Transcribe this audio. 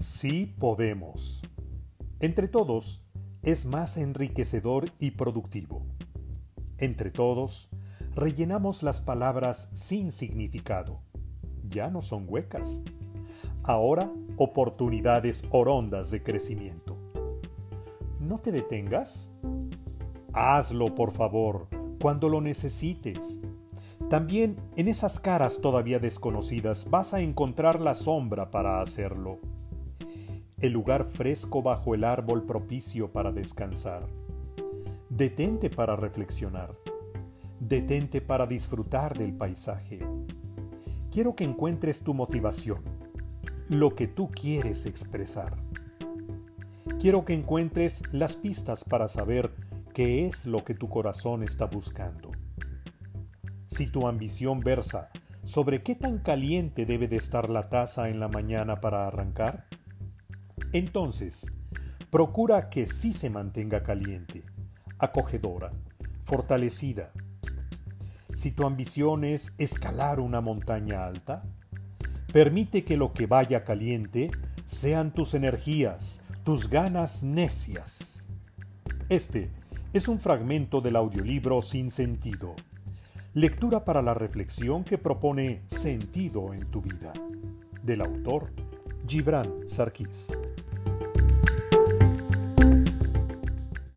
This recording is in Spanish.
Sí podemos. Entre todos es más enriquecedor y productivo. Entre todos rellenamos las palabras sin significado. Ya no son huecas. Ahora oportunidades orondas de crecimiento. No te detengas. Hazlo, por favor, cuando lo necesites. También en esas caras todavía desconocidas vas a encontrar la sombra para hacerlo el lugar fresco bajo el árbol propicio para descansar. Detente para reflexionar. Detente para disfrutar del paisaje. Quiero que encuentres tu motivación, lo que tú quieres expresar. Quiero que encuentres las pistas para saber qué es lo que tu corazón está buscando. Si tu ambición versa sobre qué tan caliente debe de estar la taza en la mañana para arrancar, entonces, procura que sí se mantenga caliente, acogedora, fortalecida. Si tu ambición es escalar una montaña alta, permite que lo que vaya caliente sean tus energías, tus ganas necias. Este es un fragmento del audiolibro Sin Sentido, lectura para la reflexión que propone sentido en tu vida, del autor Gibran Sarkis.